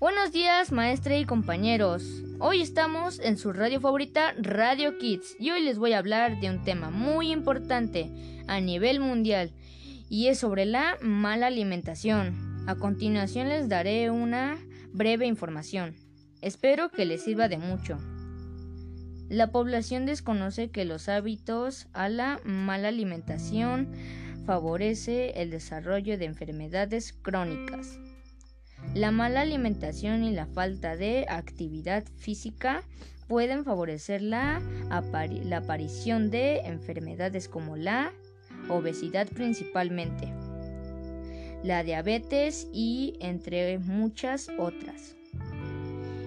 Buenos días, maestra y compañeros. Hoy estamos en su radio favorita, Radio Kids, y hoy les voy a hablar de un tema muy importante a nivel mundial, y es sobre la mala alimentación. A continuación les daré una breve información. Espero que les sirva de mucho. La población desconoce que los hábitos a la mala alimentación favorece el desarrollo de enfermedades crónicas. La mala alimentación y la falta de actividad física pueden favorecer la, aparición de enfermedades como la obesidad principalmente, la diabetes y entre muchas otras.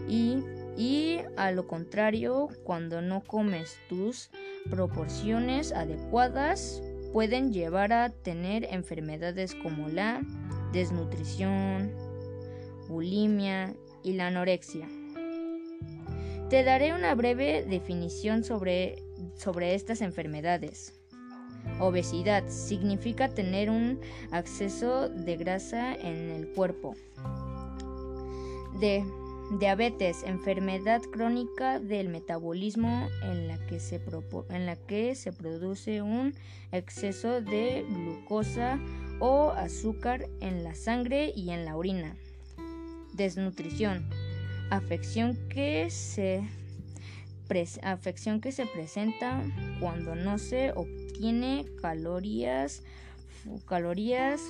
Y, y a lo contrario, cuando no comes tus proporciones adecuadas, pueden llevar a tener enfermedades como la desnutrición, bulimia y la anorexia. Te daré una breve definición sobre, sobre estas enfermedades. Obesidad significa tener un exceso de grasa en el cuerpo. De diabetes, enfermedad crónica del metabolismo en la, que se en la que se produce un exceso de glucosa o azúcar en la sangre y en la orina. Desnutrición. Afección que se, afección que se presenta cuando no se obtiene calorías, calorías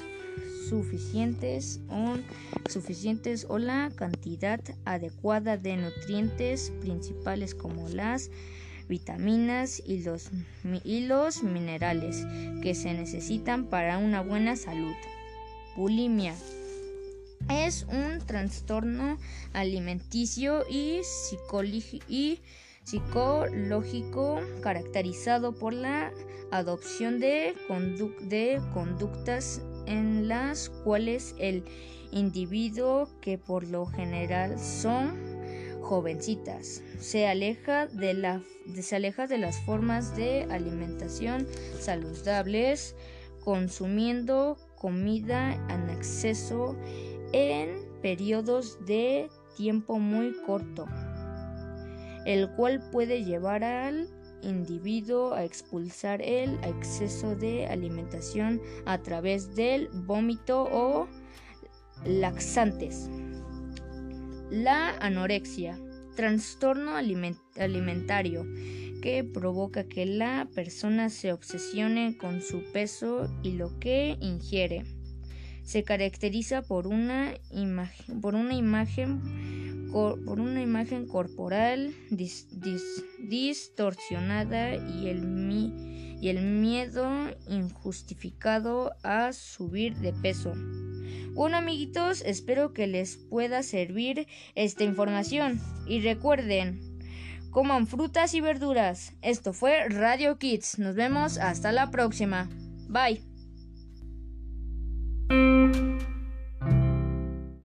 suficientes o, suficientes o la cantidad adecuada de nutrientes principales como las vitaminas y los, y los minerales que se necesitan para una buena salud. Bulimia es un trastorno alimenticio y, psicológico caracterizado por la adopción de, conductas en las cuales el individuo, que por lo general son jovencitas, se aleja de, se aleja de las formas de alimentación saludables, consumiendo comida en exceso en periodos de tiempo muy corto, el cual puede llevar al individuo a expulsar el exceso de alimentación a través del vómito o laxantes. La anorexia, trastorno alimentario que provoca que la persona se obsesione con su peso y lo que ingiere se caracteriza por una imagen, por una imagen, por una imagen corporal distorsionada y el, y el miedo injustificado a subir de peso. Bueno amiguitos, espero que les pueda servir esta información y recuerden, coman frutas y verduras. Esto fue Radio Kids. Nos vemos hasta la próxima. Bye.